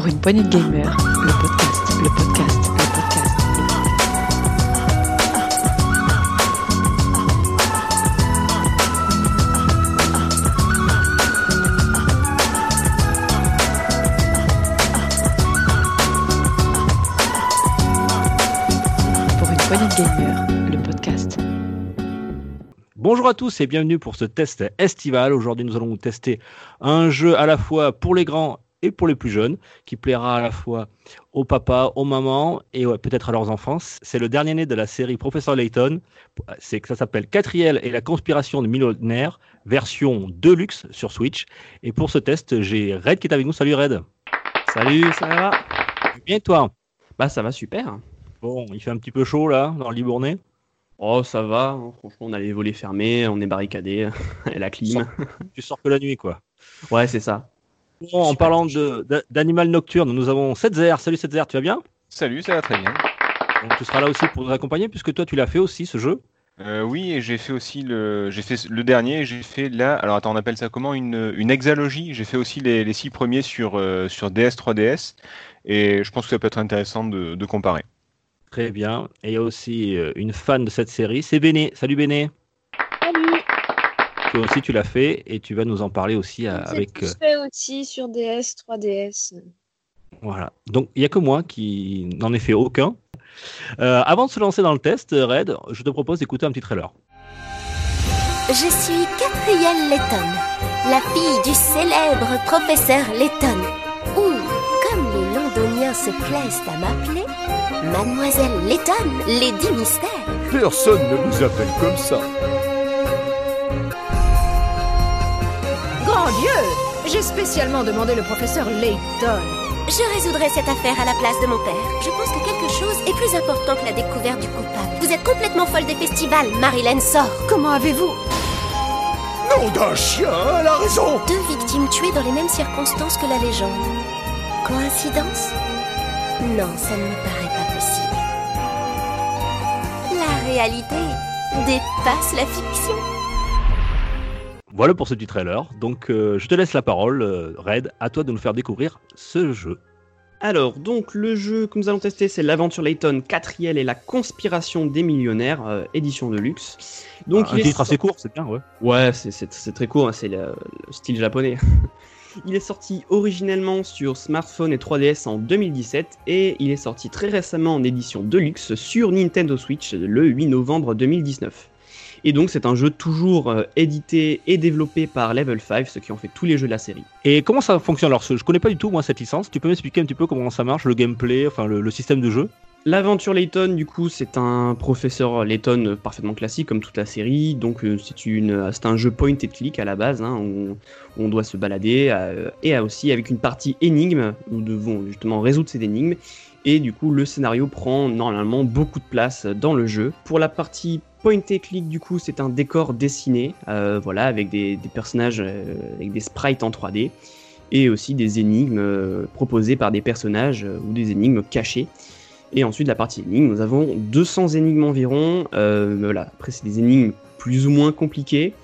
Pour une poignée de gamers, le podcast, le podcast, le podcast. Pour une poignée de gamers, le podcast. Bonjour à tous et bienvenue pour ce test estival. Aujourd'hui, nous allons tester un jeu à la fois pour les grands et pour les plus jeunes, qui plaira à la fois aux papas, aux mamans et ouais, peut-être à leurs enfants. C'est le dernier né de la série Professeur Layton. C'est que ça s'appelle Catriel et la conspiration de millionnaire, version Deluxe sur Switch. Et pour ce test, j'ai Red qui est avec nous. Salut Red. Salut, ça va? Bien toi? Bah ça va super. Bon, il fait un petit peu chaud là, dans le Libournais. Oh ça va, hein. franchement on a les volets fermés, on est barricadé, et la clim. Tu sors que la nuit quoi. Ouais c'est ça. Bon, en parlant d'animal nocturne, nous avons Setzer. Salut Setzer, tu vas bien? Salut, ça va très bien. Donc, Tu seras là aussi pour nous accompagner puisque toi tu l'as fait aussi ce jeu. Euh, oui, et j'ai fait aussi le, j'ai fait le dernier. J'ai fait là. Alors attends, on appelle ça comment? Une, une hexalogie. J'ai fait aussi les, les six premiers sur euh, sur DS 3DS, et je pense que ça peut être intéressant de, de comparer. Très bien. Et il y a aussi euh, une fan de cette série, c'est Béné. Salut Béné. Toi aussi tu l'as fait et tu vas nous en parler aussi euh, J'ai avec. tous euh, fait aussi sur DS, 3DS. voilà. Donc il n'y a que moi qui n'en ai fait aucun. Euh, avant de se lancer dans le test, Red, je te propose d'écouter un petit trailer. Je suis Catrielle Letton, la fille du célèbre professeur Letton, ou, comme les londoniens se plaisent à m'appeler, Mademoiselle Letton, Lady Mystère. Personne ne nous appelle comme ça. Dieu J'ai spécialement demandé le professeur Layton. Je résoudrai cette affaire à la place de mon père. Je pense que quelque chose est plus important que la découverte du coupable. Vous êtes complètement folle des festivals, Marilyn sort. Comment avez-vous? Nom d'un chien, elle a raison Deux victimes tuées dans les mêmes circonstances que la légende. Coïncidence? Non, ça ne me paraît pas possible. La réalité dépasse la fiction. Voilà pour ce petit trailer. Donc euh, je te laisse la parole, euh, Red. À toi de nous faire découvrir ce jeu. Alors donc le jeu que nous allons tester c'est l'aventure Layton 4 et la conspiration des millionnaires, euh, édition de luxe. Donc un il est titre assez court, c'est bien, ouais. Ouais, c'est- très court, hein, c'est le, le style japonais. il est sorti originellement sur smartphone et 3DS en 2017 et il est sorti très récemment en édition Deluxe sur Nintendo Switch le 8 novembre 2019. Et donc c'est un jeu toujours euh, édité et développé par Level 5, ceux qui ont fait tous les jeux de la série. Et comment ça fonctionne? Alors, je connais pas du tout moi cette licence. Tu peux m'expliquer un petit peu comment ça marche, le gameplay, enfin le, le système de jeu? L'aventure Layton, du coup, c'est un professeur Layton euh, parfaitement classique comme toute la série. Donc, euh, c'est une, c'est un jeu point and click à la base, hein, où, on doit se balader et aussi avec une partie énigme. où Nous devons justement résoudre ces énigmes. Et du coup, le scénario prend normalement beaucoup de place dans le jeu. Pour la partie point and click, du coup, c'est un décor dessiné, euh, voilà, avec des, personnages, euh, avec des sprites en 3D et aussi des énigmes euh, proposées par des personnages ou des énigmes cachées. Et ensuite, la partie énigmes, nous avons 200 énigmes environ. Voilà. Après, c'est des énigmes plus ou moins compliquées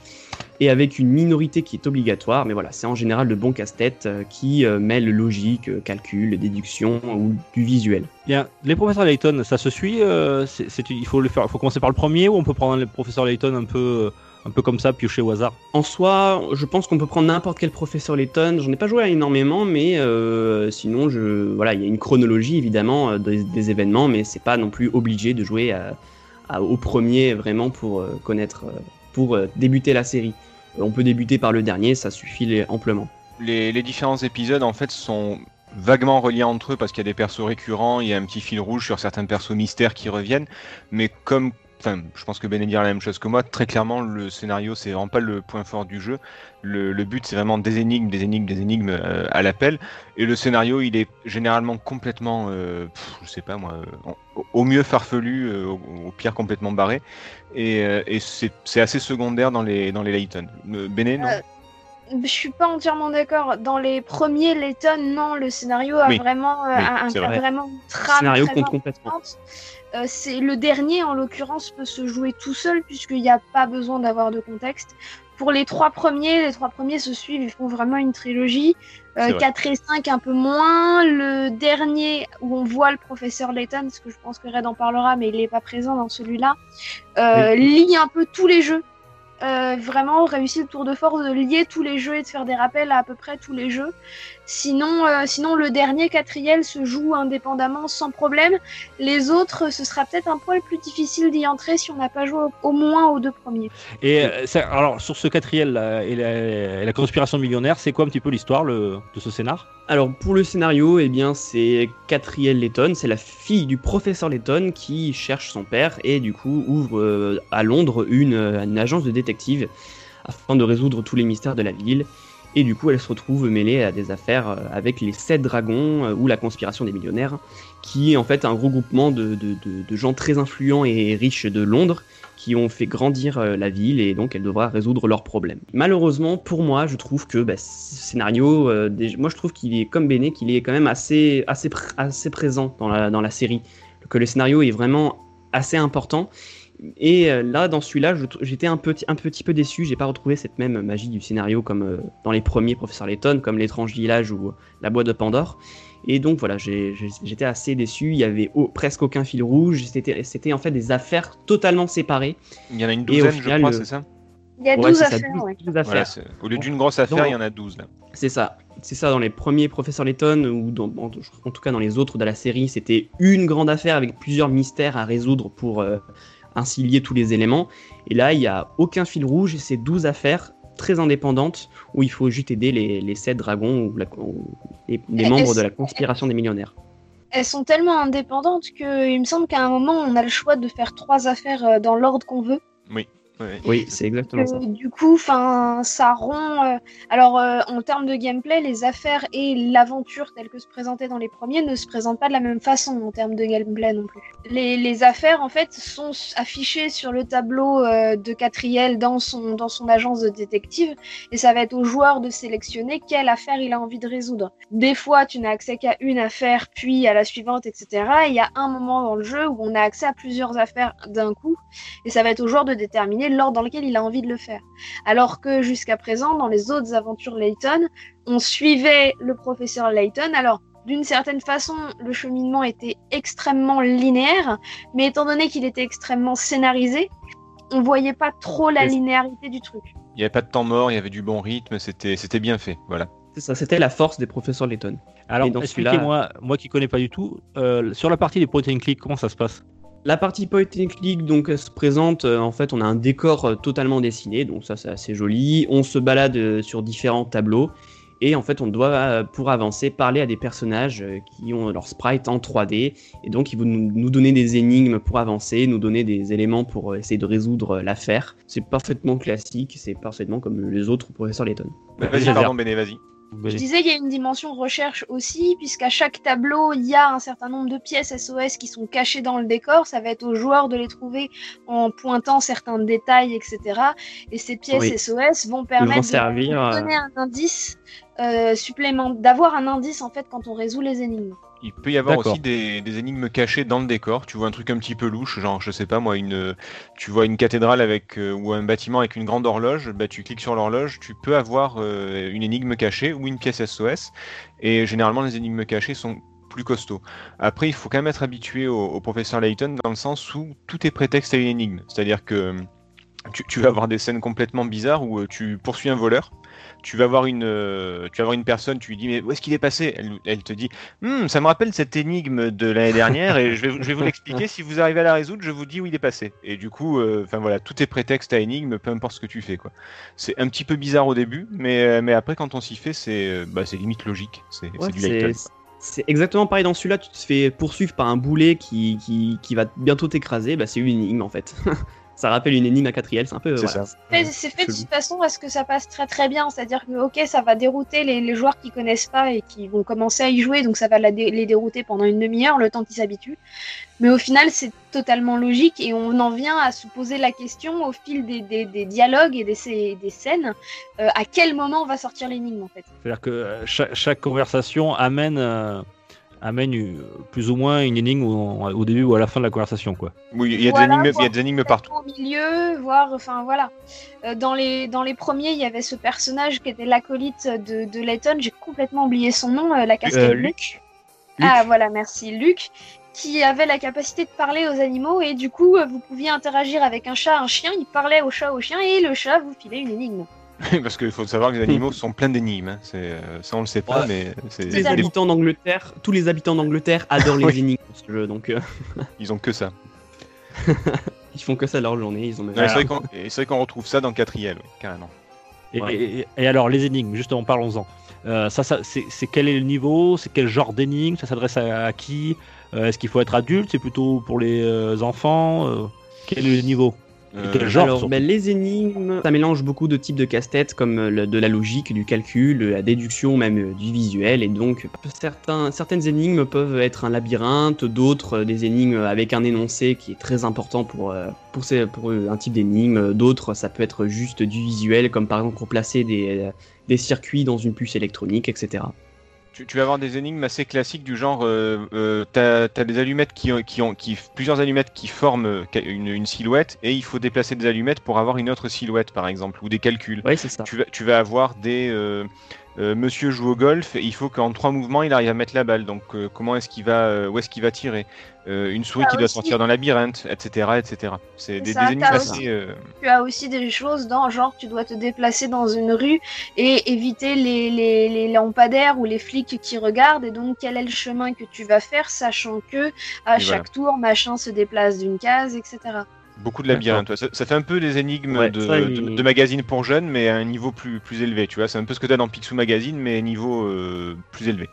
et avec une minorité qui est obligatoire. Mais voilà, c'est en général de bons casse-tête euh, qui euh, mêlent logique, euh, calcul, déduction ou du visuel. Bien, les professeurs Layton, ça se suit euh, Il faut le faire. faut commencer par le premier ou on peut prendre les professeurs Layton un peu, un peu comme ça, piocher au hasard? En soi, je pense qu'on peut prendre n'importe quel professeur Layton. J'en ai pas joué à énormément, mais euh, sinon, je, voilà, il y a une chronologie évidemment des, des événements, mais c'est pas non plus obligé de jouer à- à- au premier vraiment pour connaître, pour euh, débuter la série. Euh, on peut débuter par le dernier, ça suffit amplement. Les, les différents épisodes en fait sont vaguement reliés entre eux parce qu'il y a des persos récurrents, il y a un petit fil rouge sur certains persos mystères qui reviennent, mais comme Enfin, je pense que Ben dira la même chose que moi. Très clairement, le scénario, c'est vraiment pas le point fort du jeu. Le, but, c'est vraiment des énigmes, des énigmes, des énigmes euh, à l'appel. Et le scénario, il est généralement complètement, euh, je sais pas moi, euh, au- mieux farfelu, au, pire complètement barré. Et, c'est assez secondaire dans les, dans les Layton. Euh, Bene, non? Je suis pas entièrement d'accord. Dans les premiers Layton, non, le scénario a Oui. vraiment, euh, Oui, un, vrai. vraiment une trame. scénario très compte complètement. Euh, c'est le dernier en l'occurrence peut se jouer tout seul puisqu'il n'y a pas besoin d'avoir de contexte. pour les trois premiers, les trois premiers se suivent, ils font vraiment une trilogie. Vrai. 4 et 5 un peu moins. Le dernier où on voit le professeur Layton, parce que je pense que Red en parlera, mais il n'est pas présent dans celui-là, euh, lie un peu tous les jeux. Euh, vraiment réussit le tour de force de lier tous les jeux et de faire des rappels à peu près tous les jeux. Sinon, euh, sinon le dernier quatrième se joue indépendamment sans problème. Les autres, ce sera peut-être un poil plus difficile d'y entrer si on n'a pas joué au, au moins aux deux premiers. Et euh, ça- alors sur ce quatrième là, et, la, et la conspiration millionnaire, c'est quoi un petit peu l'histoire de ce scénar? Alors pour le scénario, eh bien c'est Catriel Letton, c'est la fille du professeur Letton qui cherche son père et du coup ouvre euh, à Londres une, une agence de détective afin de résoudre tous les mystères de la ville. Et du coup elle se retrouve mêlée à des affaires euh, avec les sept dragons euh, ou la conspiration des millionnaires, qui est en fait un regroupement de, de- gens très influents et riches de Londres qui ont fait grandir euh, la ville et donc elle devra résoudre leurs problèmes. Malheureusement, pour moi, je trouve que bah, ce scénario, moi je trouve qu'il est comme Bene, qu'il est quand même assez, assez, assez présent dans la, dans la série, que le scénario est vraiment assez important. Et euh, là, dans celui-là, je j'étais un petit, un petit peu déçu. J'ai pas retrouvé cette même magie du scénario comme euh, dans les premiers Professeur Layton, comme l'étrange village ou euh, la boîte de Pandore. Et donc voilà, j'étais assez déçu. Il y avait au- presque aucun fil rouge. C'était en fait des affaires totalement séparées. Il y en a une douzaine, je final, crois, le- c'est ça Il y a Ouais, 12 c'est ça, affaires. 12 ouais. 12 affaires. Voilà, c'est- Au lieu d'une grosse affaire, il y en a 12 là. C'est ça. C'est ça dans les premiers Professeurs Layton, ou dans- en, en tout cas dans les autres de la série, c'était une grande affaire avec plusieurs mystères à résoudre pour euh, ainsi lier tous les éléments. Et là, il n'y a aucun fil rouge, et c'est 12 affaires très indépendantes où il faut juste aider les, les 7 dragons ou, la- ou les, les membres de la conspiration des millionnaires. Elles sont tellement indépendantes que il me semble qu'à un moment on a le choix de faire trois affaires euh, dans l'ordre qu'on veut. Ouais. Oui, c'est exactement ça. Que, du coup, enfin, ça rend. euh, Alors, euh, en termes de gameplay, les affaires et l'aventure telle que se présentait dans les premiers ne se présentent pas de la même façon en termes de gameplay non plus. Les, les affaires, en fait, sont affichées sur le tableau euh, de Catriel dans son, dans son agence de détective, et ça va être au joueur de sélectionner quelle affaire il a envie de résoudre. Des fois, tu n'as accès qu'à une affaire, puis à la suivante, etc. Et il y a un moment dans le jeu où on a accès à plusieurs affaires d'un coup, et ça va être au joueur de déterminer l'ordre dans lequel il a envie de le faire. Alors que jusqu'à présent, dans les autres aventures Layton, on suivait le professeur Layton. Alors, d'une certaine façon, le cheminement était extrêmement linéaire, mais étant donné qu'il était extrêmement scénarisé, on voyait pas trop la linéarité du truc. Il n'y avait pas de temps mort, il y avait du bon rythme, c'était c'était bien fait. Voilà. C'est ça, c'était la force des professeurs Layton. Alors expliquez-moi, moi qui connais pas du tout, euh, sur la partie des and click, comment ça se passe? La partie point and click donc se présente euh, en fait on a un décor euh, totalement dessiné donc ça c'est assez joli. On se balade euh, sur différents tableaux et en fait on doit pour avancer parler à des personnages qui ont leur sprite en 3D et donc ils vont nous, donner des énigmes pour avancer, nous donner des éléments pour essayer de résoudre l'affaire. C'est parfaitement classique, c'est parfaitement comme les autres professeurs Layton. Vas-y, Vas-y, pardon, Béné, vas-y. Je disais, il y a une dimension recherche aussi, puisqu'à chaque tableau, il y a un certain nombre de pièces SOS qui sont cachées dans le décor. Ça va être au joueur de les trouver en pointant certains détails, etc. Et ces pièces Oui. SOS vont permettre de servir, euh, donner un indice euh, supplément, d'avoir un indice en fait quand on résout les énigmes. Il peut y avoir aussi des, des énigmes cachées dans le décor. Tu vois un truc un petit peu louche, genre je sais pas moi, une, tu vois une cathédrale avec euh, ou un bâtiment avec une grande horloge. Bah tu cliques sur l'horloge, tu peux avoir euh, une énigme cachée ou une pièce SOS. Et généralement les énigmes cachées sont plus costauds. Après, il faut quand même être habitué au, au professeur Layton dans le sens où tout est prétexte à une énigme. C'est-à-dire que euh, tu, tu vas avoir des scènes complètement bizarres où tu poursuis un voleur. Tu vas avoir une, euh, tu vas avoir une personne, tu lui dis mais où est-ce qu'il est passé? Elle, elle te dit Hmm, ça me rappelle cette énigme de l'année dernière et je vais, je vais vous l'expliquer. Si vous arrivez à la résoudre, je vous dis où il est passé. Et du coup, euh, enfin voilà, tout est prétexte à énigme, peu importe ce que tu fais quoi. C'est un petit peu bizarre au début, mais, euh, mais après quand on s'y fait, c'est bah, c'est limite logique. C'est Ouais, c'est du c'est- Layton. C'est exactement pareil dans celui-là, tu te fais poursuivre par un boulet qui, qui, qui va bientôt t'écraser, bah c'est une énigme en fait. ça rappelle une énigme à quatrième, c'est un peu. C'est voilà. fait- c'est fait de toute façon à ce que ça passe très très bien. C'est-à-dire que ok, ça va dérouter les, les joueurs qui connaissent pas et qui vont commencer à y jouer, donc ça va la dé- les dérouter pendant une demi-heure, le temps qu'ils s'habituent. Mais au final, c'est totalement logique et on en vient à se poser la question au fil des, des- des dialogues et des, scènes, euh, à quel moment va sortir l'énigme en fait? C'est-à-dire que euh, chaque, chaque conversation amène euh, amène euh, plus ou moins une énigme au, au début ou à la fin de la conversation, quoi. Oui, il y a Voilà, des énigmes, il y a voir des énigmes partout. au milieu, voir, enfin voilà. Euh, dans, les, dans les premiers, il y avait ce personnage qui était l'acolyte de, de Layton, j'ai complètement oublié son nom, euh, la casquette Euh, bleue. Luc. Ah voilà, merci, Luc, qui avait la capacité de parler aux animaux et du coup, vous pouviez interagir avec un chat, un chien, il parlait au chat, au chien et le chat vous filait une énigme. Parce qu'il faut savoir que les animaux sont pleins d'énigmes. hein. C'est, euh, ça, on le sait pas, Ouais. mais c'est, Tous les habitants d'Angleterre, tous les habitants d'Angleterre adorent les énigmes dans ce jeu, donc euh, ils ont que ça. ils font que ça leur journée. Ils ont Ouais, c'est, vrai qu'on, retrouve ça dans 4IL, oui, carrément. Et, Ouais. et- et alors, les énigmes, justement, parlons-en. Euh, ça, ça c'est quel est le niveau? C'est quel genre d'énigme Ça s'adresse à, à qui? Euh, Est-ce qu'il faut être adulte? C'est plutôt pour les euh, enfants Euh, Quel est le niveau? Quel genre Alors, ben, les énigmes, ça mélange beaucoup de types de casse-tête, comme euh, le- de la logique, du calcul, de la déduction, même euh, du visuel. Et donc, certains, certaines énigmes peuvent être un labyrinthe, d'autres euh, des énigmes avec un énoncé qui est très important pour, euh, pour, ces- pour euh, un type d'énigme. D'autres, ça peut être juste du visuel, comme par exemple replacer des, euh, des circuits dans une puce électronique, etc. Tu, tu vas avoir des énigmes assez classiques du genre, euh, euh, t'as, t'as des allumettes qui ont, qui ont qui, plusieurs allumettes qui forment euh, une, une silhouette et il faut déplacer des allumettes pour avoir une autre silhouette par exemple ou des calculs. Oui, c'est ça. Tu vas, tu vas avoir des euh, Monsieur joue au golf et il faut qu'en trois mouvements il arrive à mettre la balle. Donc euh, comment est-ce qu'il va, euh, où est-ce qu'il va tirer Une souris Ah, qui doit sortir d'un labyrinthe, etc., etc. C'est des, ça, des énigmes t'as assez. aussi. Tu as aussi des choses dans genre tu dois te déplacer dans une rue et éviter les, les, les lampadaires ou les flics qui regardent et donc quel est le chemin que tu vas faire sachant que à Et chaque tour machin se déplace d'une case etc. Beaucoup de labyrinthes. ouais. Ça, ça fait un peu des énigmes Ouais, de, ça, de, il- de magazines pour jeunes, mais à un niveau plus, plus élevé. Tu vois, c'est un peu ce que tu as dans Picsou Magazine, mais niveau euh, plus élevé.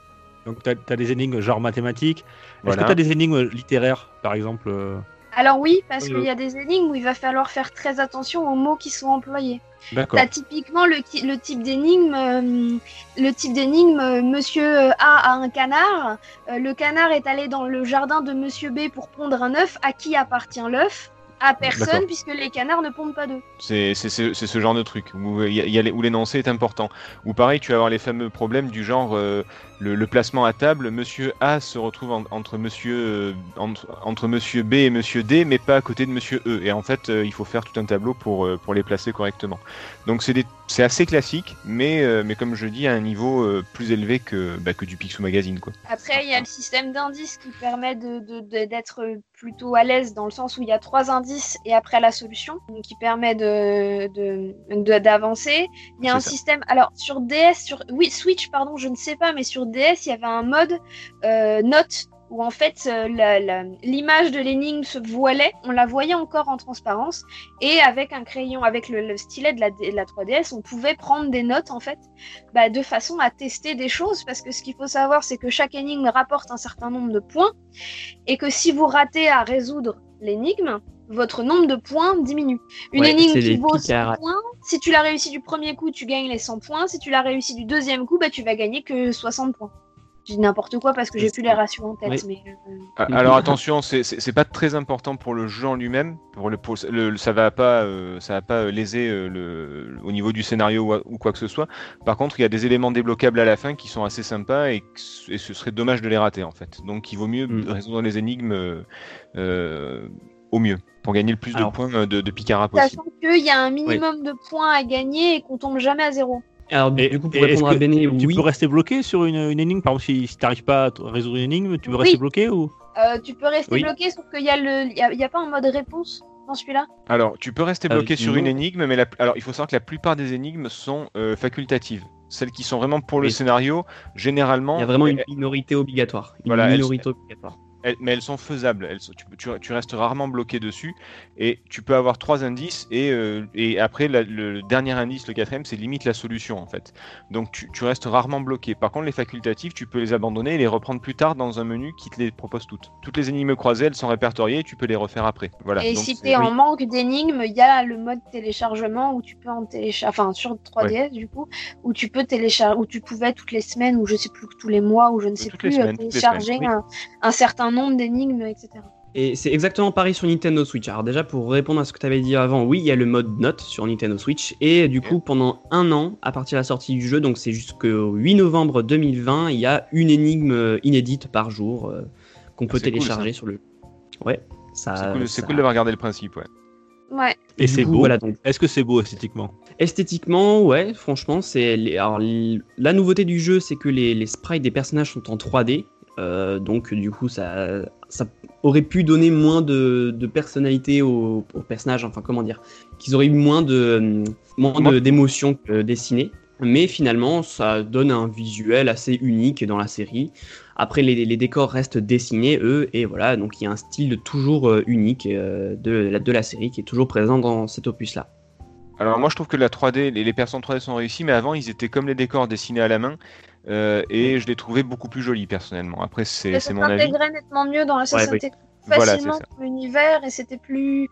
Donc, tu as, des énigmes genre mathématiques. Est-ce Voilà. que tu as des énigmes littéraires, par exemple euh, Alors oui parce Oui, qu'il y a des énigmes où il va falloir faire très attention aux mots qui sont employés. D'accord. T'as typiquement le, type d'énigme, euh, le type d'énigme, euh, Monsieur A a un canard, euh, le canard est allé dans le jardin de Monsieur B pour pondre un œuf. À qui appartient l'œuf? À personne, puisque les canards ne pondent pas d'œufs. C'est ce, genre de truc où, euh, il y a- il y a les- où l'énoncé est important. Ou pareil, tu vas avoir les fameux problèmes du genre euh, le, le placement à table. Monsieur A se retrouve en- entre Monsieur euh, entre, entre Monsieur B et Monsieur D, mais pas à côté de Monsieur E. Et en fait, euh, il faut faire tout un tableau pour pour les placer correctement. Donc c'est des- c'est assez classique, mais mais comme je dis, à un niveau plus élevé que bah, que du Picsou Magazine, quoi. Après, il y a le système d'indices qui permet de- de- de- d'être plutôt à l'aise dans le sens où il y a trois indices et après la solution, qui permet de d'avancer. Il y a un ça. système. Alors sur DS, sur oui Switch, pardon, je ne sais pas, mais sur DS, il y avait un mode euh, note où en fait euh, l'image de l'énigme se voilait, on la voyait encore en transparence, et avec un crayon, avec le, le stylet de la, de la 3DS, on pouvait prendre des notes en fait, bah, de façon à tester des choses, parce que ce qu'il faut savoir, c'est que chaque énigme rapporte un certain nombre de points, et que si vous ratez à résoudre l'énigme, votre nombre de points diminue. Une Ouais, énigme qui vaut pics 100 à- points, si tu l'as réussi du premier coup, tu gagnes les 100 points, si tu l'as réussi du deuxième coup, bah, tu vas gagner que 60 points. Je dis n'importe quoi parce que j'ai plus les ratios en tête, Oui. mais... euh, Ah, Alors attention, c'est- pas très important pour le jeu en lui-même. Pour le, pour le- le- ça va pas, euh, ça va pas euh, léser euh, le, au niveau du scénario ou, ou quoi que ce soit. Par contre, il y a des éléments débloquables à la fin qui sont assez sympas et, ce serait dommage de les rater en fait. Donc, il vaut mieux Mm. résoudre les énigmes euh, euh, au mieux pour gagner le plus Alors, de points de, de Picara possible. Sachant qu'il y a un minimum de points à gagner et qu'on tombe jamais à zéro. Alors, Et- du coup, pour répondre à tu oui. peux rester bloqué sur une, une énigme? Par exemple, si, si tu n'arrives pas à résoudre une énigme, tu peux Oui. rester bloqué ou? Euh, tu peux rester Oui. bloqué, sauf qu'il y a le, il y a, il y a pas un mode réponse dans celui-là? Alors, tu peux rester Euh, bloqué sur une énigme, mais la- alors il faut savoir que la plupart des énigmes sont euh, facultatives. Celles qui sont vraiment pour le scénario, généralement, Il y a vraiment une elles- minorité obligatoire. Une Voilà, elles- minorité obligatoire. Elles- mais elles sont faisables. Elles tu, peux- tu, tu restes rarement bloqué dessus, et tu peux avoir trois indices, et, euh, et après la- le dernier indice, le quatrième, c'est limite la solution en fait. Donc tu, tu restes rarement bloqué. Par contre, les facultatives, tu peux les abandonner et les reprendre plus tard dans un menu qui te les propose toutes. Toutes les énigmes croisées, elles sont répertoriées, et tu peux les refaire après. Voilà. et Donc, si tu es en manque d'énigmes, il y a le mode téléchargement où tu peux en télécharger, enfin sur 3DS du coup, où tu peux télécharger, où tu pouvais toutes les semaines, ou je sais plus tous les mois, ou je ne sais Toutes plus, semaines, télécharger semaines, un, un certain nombre d'énigmes, etc. Et c'est exactement pareil sur Nintendo Switch. Alors déjà pour répondre à ce que tu avais dit avant, oui, il y a le mode note sur Nintendo Switch et du coup pendant un an à partir de la sortie du jeu, donc c'est jusqu'au 8 novembre 2020, il y a une énigme euh, inédite par jour euh, qu'on peut c'est cool, télécharger sur le. Ouais, ça. C'est cool, ça- cool d'avoir gardé le principe, ouais. Ouais. Et c'est beau. Voilà, donc Est-ce que c'est beau esthétiquement? Esthétiquement, ouais, franchement, c'est les- alors, l- la nouveauté du jeu, c'est que les, les sprites des personnages sont en 3D, euh, donc du coup, ça, ça aurait pu donner moins de, de personnalité aux, aux personnages, enfin comment dire, qu'ils auraient eu moins de moins d'émotions dessinées. Mais finalement, ça donne un visuel assez unique dans la série. Après, les, les décors restent dessinés, eux, et voilà, donc il y a un style toujours euh, unique euh, de, la, de la série qui est toujours présent dans cet opus-là. Alors moi je trouve que la 3D, les, les personnes 3D sont réussis, mais avant ils étaient comme les décors dessinés à la main, euh, et je les trouvais beaucoup plus jolis personnellement. Après c'est ça mon avis. s'intégrait nettement mieux dans la ça Ouais, Voilà, facilement ça. dans l'univers et c'était plus.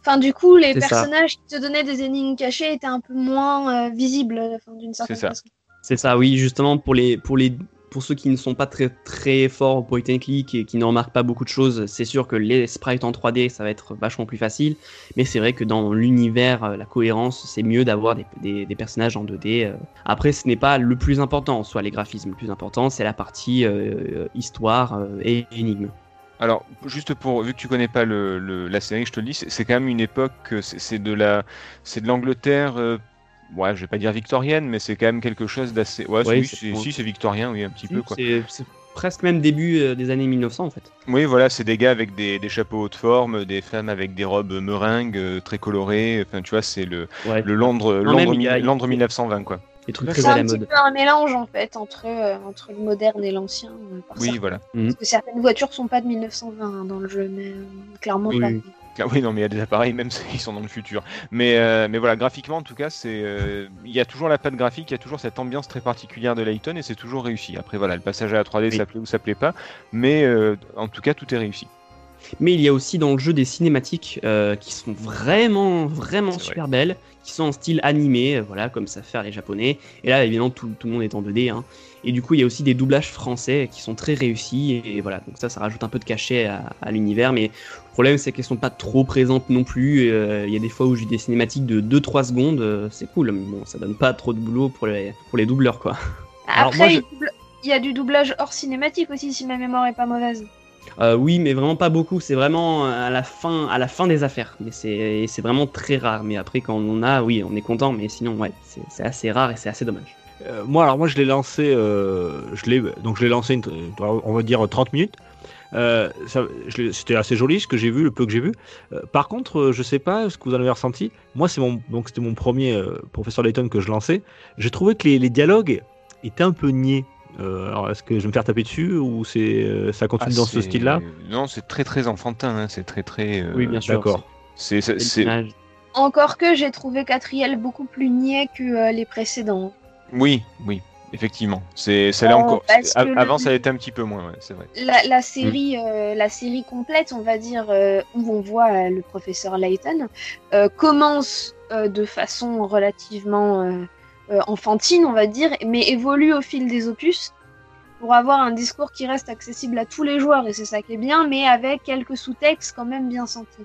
Enfin, du coup, les C'est ça. personnages qui te donnaient des énigmes cachées étaient un peu moins euh, visibles, d'une certaine ça. façon. C'est ça, oui, justement pour les pour les pour ceux qui ne sont pas très très forts au point and click et qui ne remarquent pas beaucoup de choses, c'est sûr que les sprites en 3D ça va être vachement plus facile, mais c'est vrai que dans l'univers, euh, la cohérence, c'est mieux d'avoir des, des, personnages en 2D. euh. Après, ce n'est pas le plus important, soit les graphismes, le plus important, c'est la partie euh, histoire et énigme. Alors, juste pour, vu que tu connais pas la série, je te le dis, c'est quand même une époque, c'est de la, c'est de l'Angleterre, ouais, je vais pas dire victorienne, mais c'est quand même quelque chose d'assez, ouais, Ouais, oui, c'est si c'est victorien, oui, un petit peu quoi. C'est c'est presque même début euh, des années 1900 en fait. Oui, voilà, c'est des gars avec des, des chapeaux haute forme, des femmes avec des robes meringues euh, très colorées. Enfin, tu vois, c'est le, Ouais. le Londres, Londres, a- Londres 1920 quoi. Des trucs C'est très C'est à un la petit mode. peu un mélange en fait entre, euh, entre le moderne et l'ancien. euh, Oui, certains. voilà. Parce que certaines voitures sont pas de 1920 hein, dans le jeu, mais euh, clairement Oui, pas. Oui. Ah oui, non, mais il y a des appareils, même s'ils sont dans le futur. Mais, euh, mais voilà, graphiquement, en tout cas, c'est, euh, il y a toujours la patte graphique, il y a toujours cette ambiance très particulière de Layton et c'est toujours réussi. Après, voilà, le passage à la 3D, Oui. ça plaît ou ça plaît pas, mais euh, en tout cas, tout est réussi. Mais il y a aussi dans le jeu des cinématiques qui sont vraiment, vraiment vrai. super belles, qui sont en style animé, voilà, comme savent faire les japonais. Et là, évidemment, tout, tout le monde est en 2D. Hein. Et du coup, il y a aussi des doublages français qui sont très réussis. Et, voilà, donc ça, ça rajoute un peu de cachet à, à l'univers. Mais le problème, c'est qu'elles sont pas trop présentes non plus. Euh, Il y a des fois où j'ai des cinématiques de 2-3 secondes, euh, c'est cool. Mais bon, ça donne pas trop de boulot pour les, pour les doubleurs, quoi. Alors, Après, moi, je- il y a du doublage hors cinématique aussi, si ma mémoire est pas mauvaise. Euh, oui, mais vraiment pas beaucoup. C'est vraiment à la fin, à la fin des affaires. Mais c'est et c'est vraiment très rare. Mais après, quand on en a, oui, on est content. Mais sinon, ouais, c'est assez rare et c'est assez dommage. Euh, moi, alors moi, je l'ai lancé, euh, je l'ai, donc je l'ai lancé, une- on va dire 30 minutes. Euh, C'était assez joli ce que j'ai vu, le peu que j'ai vu. Euh, par contre, euh, je sais pas ce que vous en avez ressenti. Moi, c'est mon, donc c'était mon premier euh, professeur Layton que je lançais. J'ai trouvé que les, les dialogues étaient un peu niais. Euh, alors, est-ce que je vais me faire taper dessus ou c'est, euh, ça continue Ah, dans ce style-là? Non, c'est très très enfantin, hein, c'est très très. euh, oui, bien sûr. D'accord. C'est. Encore que j'ai trouvé Catriel beaucoup plus niais que euh, les précédents. Oui, oui, effectivement. C'est, ça l'est Oh, encore. parce a- que le- Avant, ça l'était un petit peu moins, ouais, c'est vrai. La, la série, euh, la série complète, on va dire, euh, où on voit euh, le professeur Layton, euh, commence euh, de façon relativement euh, euh, enfantine, on va dire, mais évolue au fil des opus pour avoir un discours qui reste accessible à tous les joueurs, et c'est ça qui est bien, mais avec quelques sous-textes quand même bien sentis.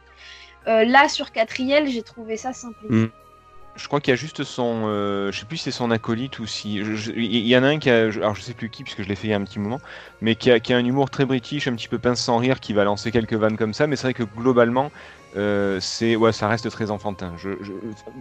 Euh, là, sur Catriel, j'ai trouvé ça simple. Mm. Je crois qu'il y a juste son, euh, je sais plus si c'est son acolyte ou si, il y en a un qui a, alors je sais plus qui puisque je l'ai fait il y a un petit moment, mais qui a, qui a un humour très british, un petit peu pince sans rire, qui va lancer quelques vannes comme ça, mais c'est vrai que globalement, euh, ouais, ça reste très enfantin. Je, je-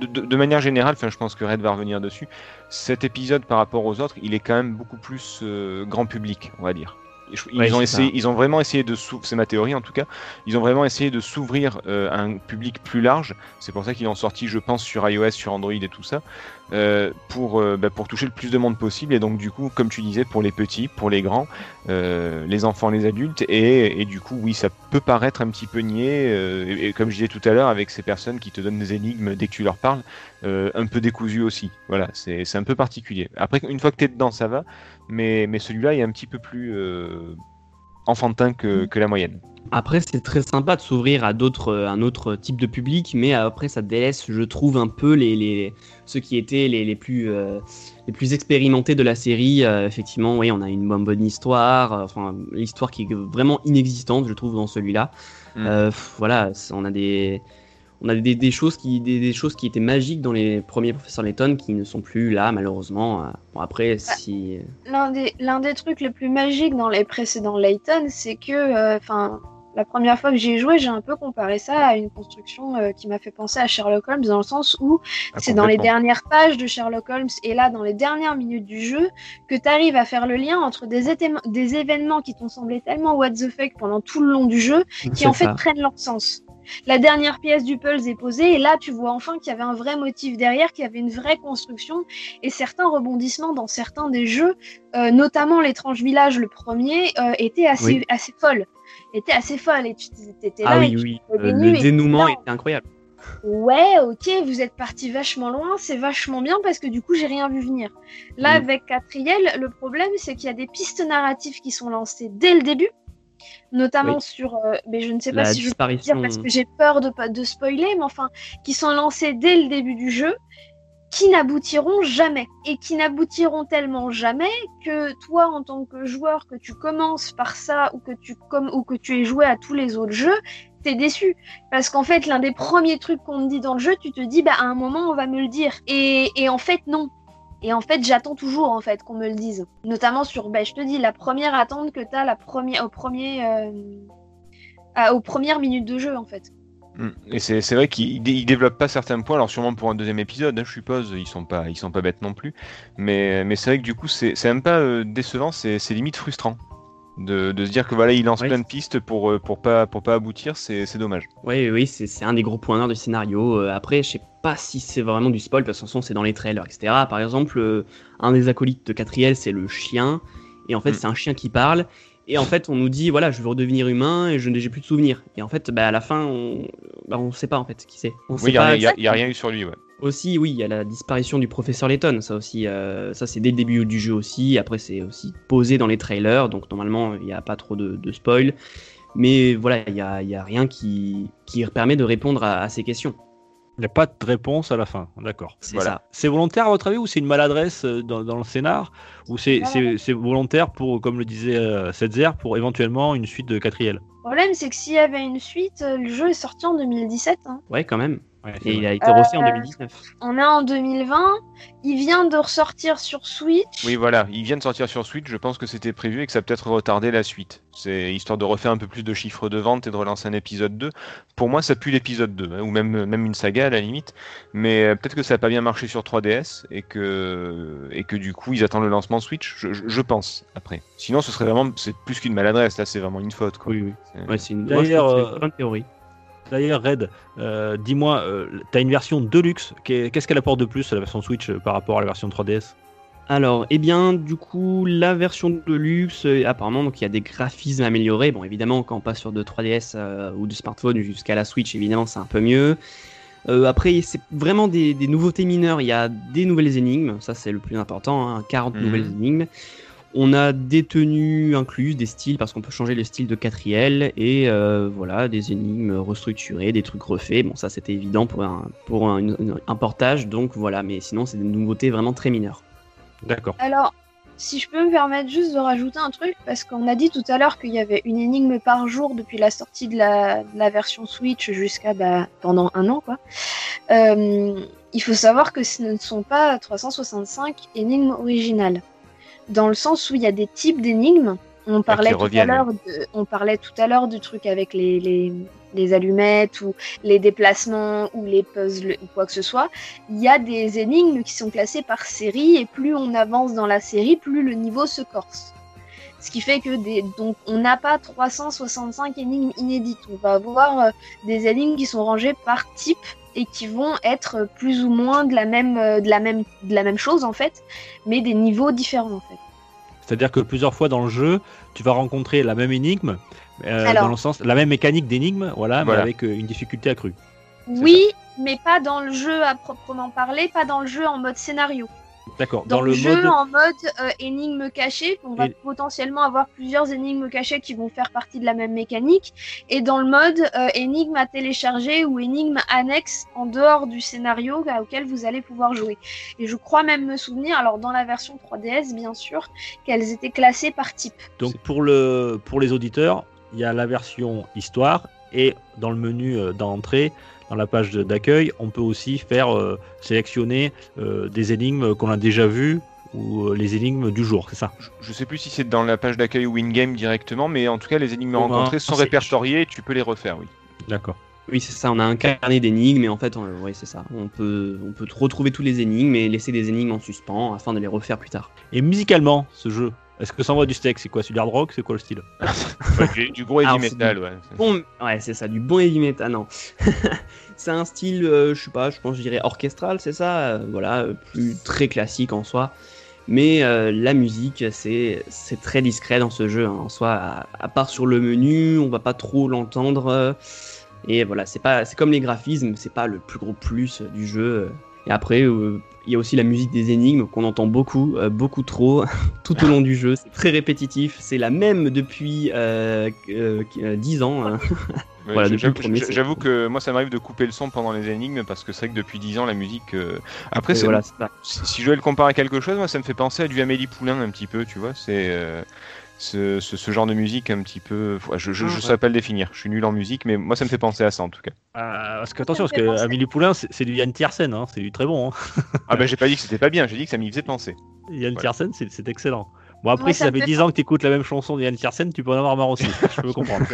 de manière générale, enfin, je pense que Red va revenir dessus. Cet épisode par rapport aux autres, il est quand même beaucoup plus euh, grand public, on va dire. Je- Ils, Ouais, ont c'est essayé, ça. ils ont vraiment essayé de s'ouvrir, c'est ma théorie en tout cas, ils ont vraiment essayé de s'ouvrir euh, à un public plus large. C'est pour ça qu'ils ont sorti, je pense, sur iOS, sur Android et tout ça, euh, pour, euh, bah, pour toucher le plus de monde possible. Et donc, du coup, comme tu disais, pour les petits, pour les grands, euh, les enfants, les adultes. Et, et du coup, oui, ça peut paraître un petit peu niais. et, comme je disais tout à l'heure, avec ces personnes qui te donnent des énigmes dès que tu leur parles, un peu décousu aussi. Voilà, c'est un peu particulier. Après, une fois que tu es dedans, ça va. Mais, mais celui-là est un petit peu plus. Enfantin que, que la moyenne. Après, c'est très sympa de s'ouvrir à d'autres, euh, un autre type de public, mais après, ça délaisse, je trouve, un peu les, les ceux qui étaient les, les plus, euh, les plus expérimentés de la série. Euh, effectivement, oui, on a une bonne, bonne histoire, euh, enfin, l'histoire qui est vraiment inexistante, je trouve, dans celui-là. Mm. Voilà, on a des. On a des, des choses qui, des, des choses qui étaient magiques dans les premiers professeurs Layton qui ne sont plus là, malheureusement. Euh, Bon, après, si. L'un des, l'un des trucs les plus magiques dans les précédents Layton, c'est que, euh, enfin, la première fois que j'y ai joué, j'ai un peu comparé ça à une construction euh, qui m'a fait penser à Sherlock Holmes, dans le sens où Ah, c'est dans les dernières pages de Sherlock Holmes et là, dans les dernières minutes du jeu, que tu arrives à faire le lien entre des, été- des événements qui t'ont semblé tellement what the fuck pendant tout le long du jeu, qui C'est en fait ça. prennent leur sens. La dernière pièce du puzzle est posée et là tu vois enfin qu'il y avait un vrai motif derrière, qu'il y avait une vraie construction et certains rebondissements dans certains des jeux, euh, notamment l'étrange village le premier, euh, étaient assez Oui. assez folles, étaient assez folles et tu étais là Ah et oui, tu oui. euh, le et dénouement était incroyable. Ouais, ok, vous êtes parti vachement loin, c'est vachement bien parce que du coup, j'ai rien vu venir. Là, Mm. avec Catriel, le problème, c'est qu'il y a des pistes narratives qui sont lancées dès le début, notamment Oui. sur. euh, mais je ne sais pas La si je peux le dire parce que j'ai peur de, pas- de spoiler, mais enfin, qui sont lancées dès le début du jeu, qui n'aboutiront jamais. Et qui n'aboutiront tellement jamais que toi, en tant que joueur, que tu commences par ça ou que tu, com- ou que tu aies joué à tous les autres jeux, t'es déçu. Parce qu'en fait, l'un des premiers trucs qu'on te dit dans le jeu, tu te dis, bah, à un moment, on va me le dire. Et, et en fait, non. Et en fait, j'attends toujours en fait qu'on me le dise. Notamment sur, bah, je te dis, la première attente que t'as la première, au premier, euh, aux premières minutes de jeu en fait. Mm. Et c'est vrai qu'ils dé- ils développent pas certains points, alors sûrement pour un deuxième épisode, hein, je suppose, ils sont pas, ils sont pas bêtes non plus. Mais, mais c'est vrai que du coup, c'est même pas euh, décevant, c'est limite frustrant. De, de se dire que voilà, il lance plein de pistes pour, euh, pour, pas, pour pas aboutir, c'est dommage. Oui, oui, c'est un des gros points noirs du scénario. Euh, après, je sais pas si c'est vraiment du spoil, parce que c'est dans les trailers, etc. Par exemple, euh, un des acolytes de Catriel, c'est le chien. Et en fait, Mm. c'est un chien qui parle. Et en fait, on nous dit, voilà, je veux redevenir humain et je n'ai plus de souvenirs. Et en fait, bah, à la fin, on bah, on sait pas en fait qui c'est. Oui, il y, a a rien eu sur lui, ouais. Aussi, oui, il y a la disparition du professeur Layton. Ça aussi, euh, ça c'est dès le début du jeu aussi. Après, c'est aussi posé dans les trailers, donc normalement, il n'y a pas trop de, de spoil. Mais voilà, il n'y a, il y a rien qui, qui permet de répondre à, à ces questions. Il n'y a pas de réponse à la fin, d'accord. C'est Voilà. ça. C'est volontaire à votre avis ou c'est une maladresse euh, dans, dans le scénar? Ou c'est c'est- c'est volontaire pour, comme le disait euh, Setzer, pour éventuellement une suite de Catriel Le problème, c'est que s'il y avait une suite, euh, le jeu est sorti en 2017. hein. Ouais, quand même. Ouais, Et il a été refait en Euh, 2019. On est en 2020. Il vient de ressortir sur Switch. Oui, voilà, ils viennent de sortir sur Switch, je pense que c'était prévu et que ça a peut-être retardé la suite. C'est histoire de refaire un peu plus de chiffres de vente et de relancer un épisode 2. Pour moi, ça pue l'épisode 2, hein, ou même, même une saga à la limite. Mais euh, peut-être que ça n'a pas bien marché sur 3DS et que, et que du coup, ils attendent le lancement Switch, je, je- je pense, après. Sinon, ce serait vraiment, c'est plus qu'une maladresse, là, c'est vraiment une faute. Quoi. Oui, oui. C'est- Ouais, une, D'ailleurs, moi, euh, une bonne théorie. D'ailleurs, Red, euh, dis-moi, euh, t'as une version Deluxe. Qu'est- Qu'est-ce qu'elle apporte de plus à la version Switch euh, par rapport à la version 3DS Alors, eh bien, du coup, la version de luxe, apparemment, donc il y a des graphismes améliorés. Bon, évidemment, quand on passe sur de 3DS euh, ou du smartphone jusqu'à la Switch, évidemment, c'est un peu mieux. Euh, après, c'est vraiment des, des nouveautés mineures. Il y a des nouvelles énigmes, ça c'est le plus important, hein, 40 Mhm. nouvelles énigmes. On a des tenues incluses, des styles, parce qu'on peut changer le style de Catriel, et euh, voilà, des énigmes restructurées, des trucs refaits. Bon, ça c'était évident pour un, pour un, une- un portage, donc voilà, mais sinon c'est des nouveautés vraiment très mineures. D'accord. Alors, si je peux me permettre juste de rajouter un truc, parce qu'on a dit tout à l'heure qu'il y avait une énigme par jour depuis la sortie de la, de la version Switch jusqu'à bah, pendant un an, quoi. Euh, il faut savoir que ce ne sont pas 365 énigmes originales, dans le sens où il y a des types d'énigmes. On parlait, tout à l'heure de- on parlait tout à l'heure du truc avec les, les, les allumettes ou les déplacements ou les puzzles ou quoi que ce soit. Il y a des énigmes qui sont classées par série et plus on avance dans la série, plus le niveau se corse. Ce qui fait que des, donc on n'a pas 365 énigmes inédites. On va avoir euh, des énigmes qui sont rangées par type et qui vont être plus ou moins de la même, euh, de la même, de la même chose en fait, mais des niveaux différents en fait. C'est-à-dire que plusieurs fois dans le jeu, tu vas rencontrer la même énigme, euh, Alors. dans le sens, la même mécanique d'énigme, voilà, Voilà. mais avec euh, une difficulté accrue. Oui, mais pas dans le jeu à proprement parler, pas dans le jeu en mode scénario. D'accord. Dans, Dans, le, jeu, mode. en mode euh, énigme cachée, on va Et- potentiellement avoir plusieurs énigmes cachées qui vont faire partie de la même mécanique. Et dans le mode euh, énigme à télécharger ou énigme annexe en dehors du scénario à- auquel vous allez pouvoir jouer. Et je crois même me souvenir, alors dans la version 3DS bien sûr, qu'elles étaient classées par type. Donc pour, le, pour les auditeurs, il y a la version histoire et dans le menu euh, d'entrée, dans la page d'accueil, on peut aussi faire euh, sélectionner euh, des énigmes qu'on a déjà vues ou euh, les énigmes du jour, c'est ça? Je, je sais plus si c'est dans la page d'accueil ou in-game directement, mais en tout cas, les énigmes rencontrées sont répertoriées et tu peux les refaire, oui. D'accord. Oui, c'est ça, on a un carnet d'énigmes et en fait, on, ouais, c'est ça. On peut, on peut retrouver tous les énigmes et laisser des énigmes en suspens afin de les refaire plus tard. Et musicalement, ce jeu, est-ce que ça envoie du steak? C'est quoi? C'est du hard rock C'est quoi le style? Ouais, du, du gros heavy Alors, metal, ouais. Bon, ouais, c'est ça, du bon heavy metal, non. c'est un style, euh, je sais pas, je pense, je dirais orchestral, c'est ça, euh, voilà, euh, plus très classique en soi. Mais euh, la musique, c'est c'est très discret dans ce jeu. hein. En soi, à, à part sur le menu, on va pas trop l'entendre. euh, et voilà, c'est pas, c'est comme les graphismes, c'est pas le plus gros plus du jeu. Et après, euh, il y a aussi la musique des énigmes qu'on entend beaucoup, euh, beaucoup trop, tout au long du jeu. C'est très répétitif. C'est la même depuis euh, euh, euh, 10 ans. hein. Ouais, Voilà, j'avoue- que moi, ça m'arrive de couper le son pendant les énigmes parce que c'est vrai que depuis 10 ans, la musique. euh, Après, voilà, si, si je dois le comparer à quelque chose, moi, ça me fait penser à du Amélie Poulain un petit peu, tu vois. C'est. Ce, ce- ce genre de musique un petit peu. Je, je, je Ah, saurais pas le définir. Je suis nul en musique, mais moi ça me fait penser à ça en tout cas. Ah, Parce que attention, parce que. Amélie Poulain, c'est du Yann Tiersen, hein, c'est du très bon. Hein. Ah bah j'ai pas dit que c'était pas bien, j'ai dit que ça m'y faisait penser. Yann Ouais. Tiersen, c'est c'est excellent. Bon, après, Moi, si ça fait fait 10 ans que tu écoutes la même chanson de Yann Tiersen, tu peux en avoir marre aussi. Je peux comprendre.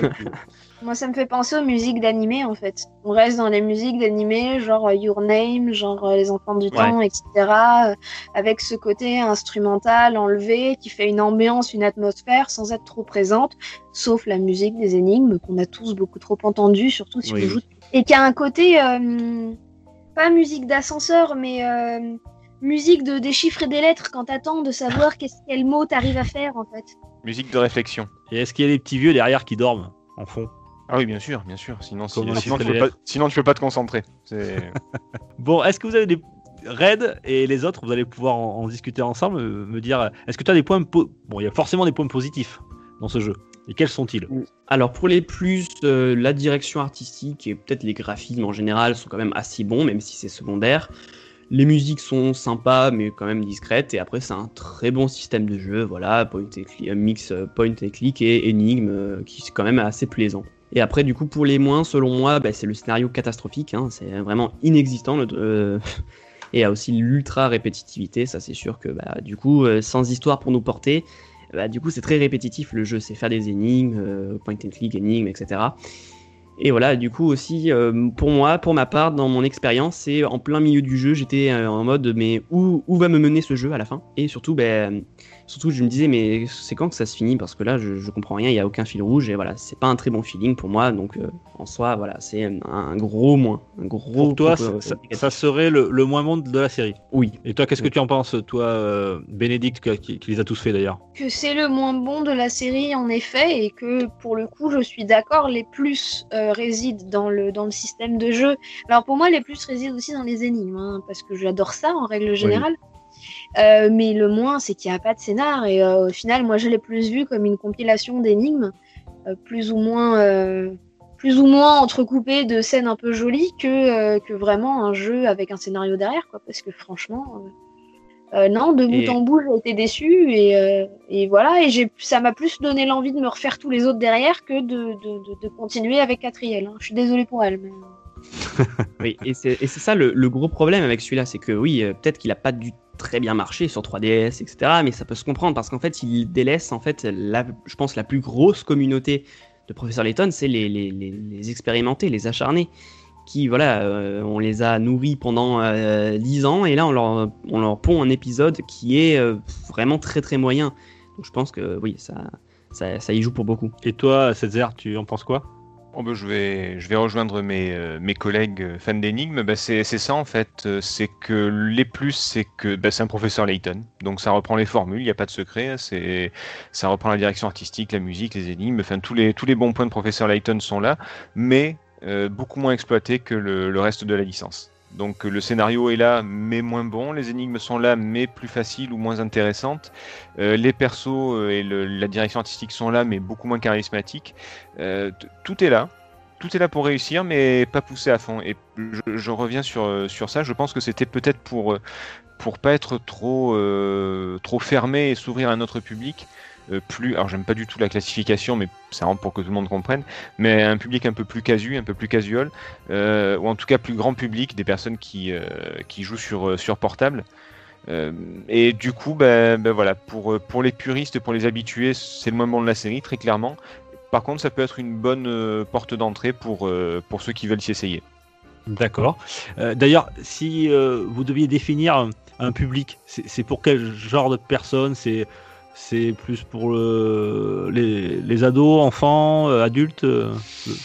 Moi, ça me fait penser aux musiques d'animé, en fait. On reste dans les musiques d'animé, genre euh, Your Name, genre euh, Les Enfants du Temps, etc. euh, avec ce côté instrumental, enlevé, qui fait une ambiance, une atmosphère, sans être trop présente, sauf la musique des énigmes, qu'on a tous beaucoup trop entendue, surtout si Oui, on joue. Et qui a un côté, euh, pas musique d'ascenseur, mais euh, musique de, des chiffres et des lettres, quand t'attends de savoir qu'est-ce quel mot t'arrives à faire, en fait. Musique de réflexion. Et est-ce qu'il y a des petits vieux derrière qui dorment en fond? Ah oui bien sûr, bien sûr. Sinon, si- sinon, tu peux pas, sinon tu peux pas te concentrer. Bon, est-ce que vous avez des raids et les autres, vous allez pouvoir en, en discuter ensemble, me, me dire, est-ce que tu as des points... po- Bon, il y a forcément des points positifs dans ce jeu. Et quels sont-ils? Alors pour les plus, euh, la direction artistique et peut-être les graphismes en général sont quand même assez bons, même si c'est secondaire. Les musiques sont sympas, mais quand même discrètes. Et après, c'est un très bon système de jeu. Voilà, point click, euh, mix euh, point and click et énigme, euh, qui est quand même assez plaisant. Et après, du coup, pour les moins, selon moi, bah, c'est le scénario catastrophique. hein, c'est vraiment inexistant. et il y a aussi l'ultra répétitivité. Ça, c'est sûr que bah, du coup, sans histoire pour nous porter, bah, du coup, c'est très répétitif le jeu. C'est faire des énigmes, point and click, énigmes, etc. Et voilà, du coup aussi, euh, pour moi, pour ma part, dans mon expérience, c'est en plein milieu du jeu, j'étais euh, en mode, mais où, où va me mener ce jeu à la fin? Et surtout, ben, surtout, je me disais, mais c'est quand que ça se finit? Parce que là, je, je comprends rien, il n'y a aucun fil rouge, et voilà, c'est pas un très bon feeling pour moi, donc euh, en soi, voilà, c'est un, un gros moins. Un gros Pour toi, ça, euh, ça- serait le, le moins bon de la série? Oui. Et toi, qu'est-ce que tu en penses, toi, euh, Bénédicte, qui, qui les a tous fait d'ailleurs? Que c'est le moins bon de la série en effet et que pour le coup je suis d'accord les plus euh, résident dans le dans le système de jeu alors pour moi les plus résident aussi dans les énigmes hein, parce que j'adore ça en règle générale Euh, mais le moins c'est qu'il n'y a pas de scénar et euh, au final moi je l'ai plus vu comme une compilation d'énigmes euh, plus ou moins plus ou moins entrecoupées de scènes un peu jolies que, que vraiment un jeu avec un scénario derrière quoi parce que franchement non, de bout Et- en bout, j'ai été déçue et, et voilà. Et j'ai, ça m'a plus donné l'envie de me refaire tous les autres derrière que de, de, de, de continuer avec Catriel. hein. Je suis désolée pour elle. Mais... Oui, et c'est ça le, gros problème avec celui-là, c'est que oui, euh, peut-être qu'il a pas dû très bien marcher sur 3DS, etc. Mais ça peut se comprendre parce qu'en fait, il délaisse en fait, la, je pense, la plus grosse communauté de Professeur Layton, c'est les, les, les, expérimentés, les acharnés, qui voilà, euh, on les a nourris pendant euh, 10 ans et là on leur, on leur pond un épisode qui est euh, vraiment très très moyen. Donc je pense que oui, ça, ça, ça y joue pour beaucoup. Et toi, Césaire, tu en penses quoi? Oh bah, je, vais, rejoindre mes, euh, collègues euh, fans d'énigmes. Bah, c'est ça en fait. euh, C'est que les plus, c'est que bah, c'est un professeur Layton. Donc ça reprend les formules, il n'y a pas de secret. Ça reprend la direction artistique, la musique, les énigmes. Enfin, tous les, bons points de professeur Layton sont là, mais beaucoup moins exploités que le reste de la licence. Donc le scénario est là, mais moins bon. Les énigmes sont là, mais plus faciles ou moins intéressantes. Euh, les persos euh, et la direction artistique sont là, mais beaucoup moins charismatiques. Euh, tout est là. Tout est là pour réussir, mais pas poussé à fond. Et je, reviens sur, ça. Je pense que c'était peut-être pour, pour pas être trop, trop fermé et s'ouvrir à un autre public. Euh, plus, alors j'aime pas du tout la classification, mais ça rentre pour que tout le monde comprenne. Mais un public un peu plus casu, un peu plus casual, euh, ou en tout cas plus grand public, des personnes qui, euh, jouent sur, portable. Et du coup, ben, ben voilà, pour, les puristes, pour les habitués, c'est le bon de la série, très clairement. Par contre, ça peut être une bonne porte d'entrée pour, ceux qui veulent s'y essayer. D'accord. D'ailleurs, si vous deviez définir un, public, c'est pour quel genre de personnes? C'est c'est plus pour le- les, les ados, enfants, euh, adultes, euh,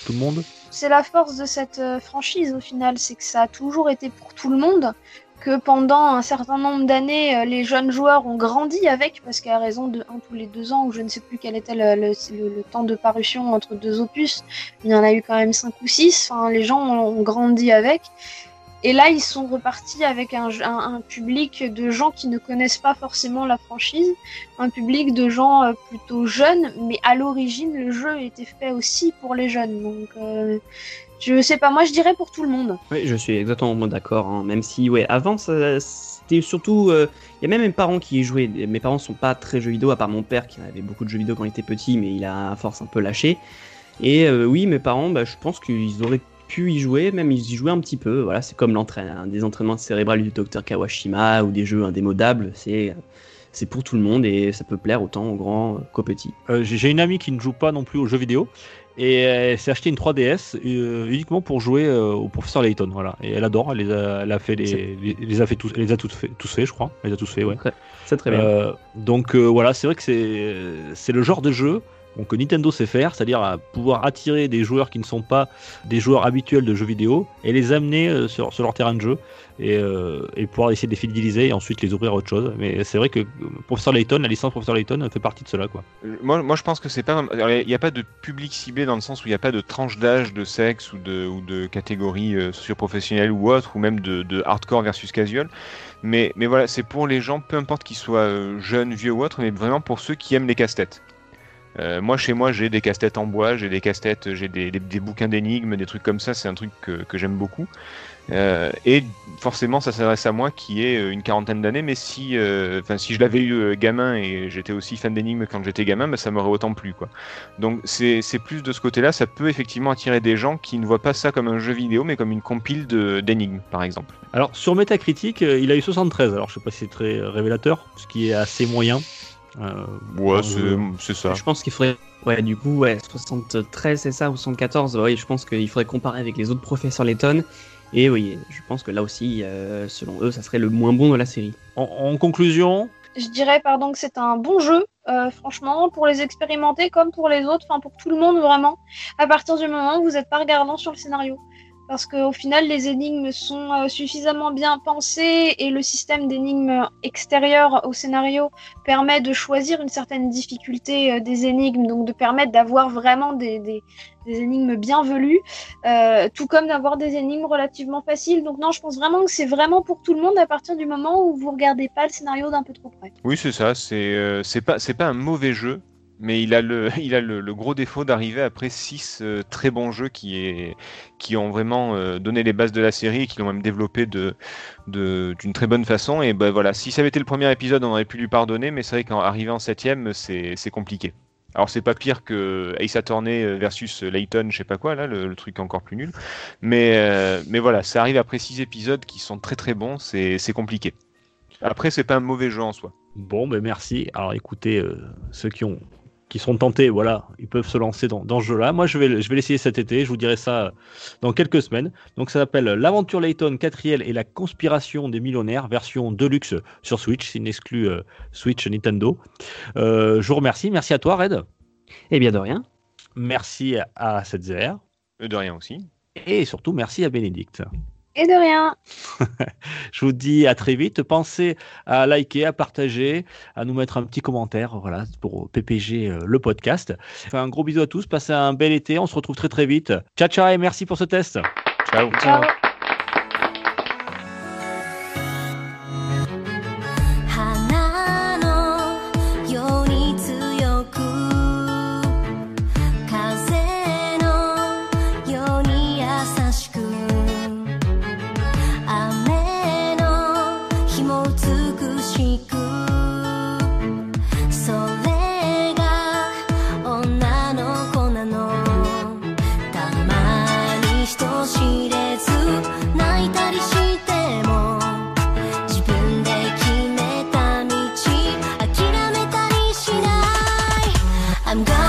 tout le monde. C'est la force de cette euh, franchise au final, c'est que ça a toujours été pour tout le monde, que pendant un certain nombre d'années, euh, les jeunes joueurs ont grandi avec, parce qu'à raison de un tous les deux ans, ou je ne sais plus quel était le, le- temps de parution entre deux opus, il y en a eu quand même cinq ou six, enfin, les gens ont grandi avec. Et là, ils sont repartis avec un, public de gens qui ne connaissent pas forcément la franchise, un public de gens euh, plutôt jeunes, mais à l'origine, le jeu était fait aussi pour les jeunes. Donc, euh, je sais pas, moi je dirais pour tout le monde. Oui, je suis exactement d'accord. hein. Même si, ouais, avant, c'était surtout. euh, Il y a même mes parents qui y jouaient. Mes parents sont pas très jeux vidéo, à part mon père qui avait beaucoup de jeux vidéo quand il était petit, mais il a à force un peu lâché. Et euh, oui, mes parents, bah, je pense qu'ils auraient pu y jouer, même ils y jouaient un petit peu. Voilà, c'est comme l'entraînement, des entraînements cérébrales du docteur Kawashima ou des jeux indémodables. C'est c'est pour tout le monde et ça peut plaire autant aux grands qu'aux petits. Euh, J'ai une amie qui ne joue pas non plus aux jeux vidéo et elle s'est acheté une 3DS euh, uniquement pour jouer euh, au professeur Layton. Voilà. Et elle adore, elle les a, elle a fait les, les, les a fait tous, elle les a tous fait, tous fait, je crois. Elle les a tous fait, ouais. C'est très bien. Euh, donc euh, voilà, c'est vrai que c'est c'est le genre de jeu donc, que Nintendo sait faire, c'est-à-dire à pouvoir attirer des joueurs qui ne sont pas des joueurs habituels de jeux vidéo et les amener euh, sur, sur leur terrain de jeu et, euh, et pouvoir essayer de les fidéliser et ensuite les ouvrir à autre chose. Mais c'est vrai que euh, Professeur Layton, la licence Professeur Layton fait partie de cela. Quoi. Moi, moi je pense que c'est pas. Il n'y a pas de public ciblé dans le sens où il n'y a pas de tranche d'âge, de sexe ou de, ou de catégorie euh, socio-professionnelle ou autre, ou même de, hardcore versus casual. Mais, mais voilà, c'est pour les gens, peu importe qu'ils soient jeunes, vieux ou autres, mais vraiment pour ceux qui aiment les casse-têtes. Euh, moi, chez moi, j'ai des casse-têtes en bois, j'ai des casse-têtes, j'ai des, bouquins d'énigmes, des trucs comme ça, c'est un truc que, j'aime beaucoup. Euh, et forcément, ça s'adresse à moi qui ai euh, une quarantaine d'années, mais si, euh, si je l'avais eu euh, gamin et j'étais aussi fan d'énigmes quand j'étais gamin, bah, ça m'aurait autant plu. Quoi. Donc c'est plus de ce côté-là, ça peut effectivement attirer des gens qui ne voient pas ça comme un jeu vidéo, mais comme une compile d'énigmes, par exemple. Alors sur Metacritic, euh, il a eu 73. Alors je sais pas si c'est très révélateur, ce qui est assez moyen. Euh, Ouais, c'est- ça. Je pense qu'il faudrait. Ouais, du coup, ouais, 73, c'est ça, ou 74. Oui, je pense qu'il faudrait comparer avec les autres professeurs Letton. Et oui, je pense que là aussi, euh, selon eux, ça serait le moins bon de la série. en, en conclusion, Je dirais pardon que c'est un bon jeu, euh, franchement, pour les expérimenter comme pour les autres, enfin pour tout le monde vraiment, à partir du moment où vous n'êtes pas regardant sur le scénario. Parce qu'au final, les énigmes sont euh, suffisamment bien pensées et le système d'énigmes extérieures au scénario permet de choisir une certaine difficulté euh, des énigmes, donc de permettre d'avoir vraiment des, énigmes bien velues, euh, tout comme d'avoir des énigmes relativement faciles. Donc non, je pense vraiment que c'est vraiment pour tout le monde à partir du moment où vous regardez pas le scénario d'un peu trop près. Oui, c'est ça. C'est euh, pas pas un mauvais jeu, mais il a le gros défaut d'arriver après six euh, très bons jeux qui ont vraiment euh, donné les bases de la série et qui l'ont même développé d'une très bonne façon. Et ben voilà, si ça avait été le premier épisode, on aurait pu lui pardonner, mais c'est vrai qu'en arrivant en septième, c'est c'est compliqué. Alors c'est pas pire que Ace Attorney versus Layton, je sais pas quoi là, le, truc encore plus nul. Mais euh, mais voilà, ça arrive après six épisodes qui sont très très bons, c'est compliqué. Après, c'est pas un mauvais jeu en soi. Bon, ben merci. Alors écoutez, ceux qui ont qui sont tentés, voilà, ils peuvent se lancer dans, dans ce jeu-là. Moi, je vais, je vais l'essayer cet été. Je vous dirai ça euh, dans quelques semaines. Donc, ça s'appelle L'aventure Layton, quatrième et la conspiration des millionnaires, version deluxe sur Switch. C'est une exclue euh, Switch Nintendo. Euh, je vous remercie. Merci à toi, Red. Eh bien, de rien. Merci à 7ZR. Euh, De rien aussi. Et surtout, merci à Bénédicte. Et de rien. Je vous dis à très vite. Pensez à liker, à partager, à nous mettre un petit commentaire, voilà, pour PPG euh, le podcast. Enfin, un gros bisou à tous. Passez un bel été. On se retrouve très très vite. Ciao ciao et merci pour ce test. Ciao. Ciao. I'm gone.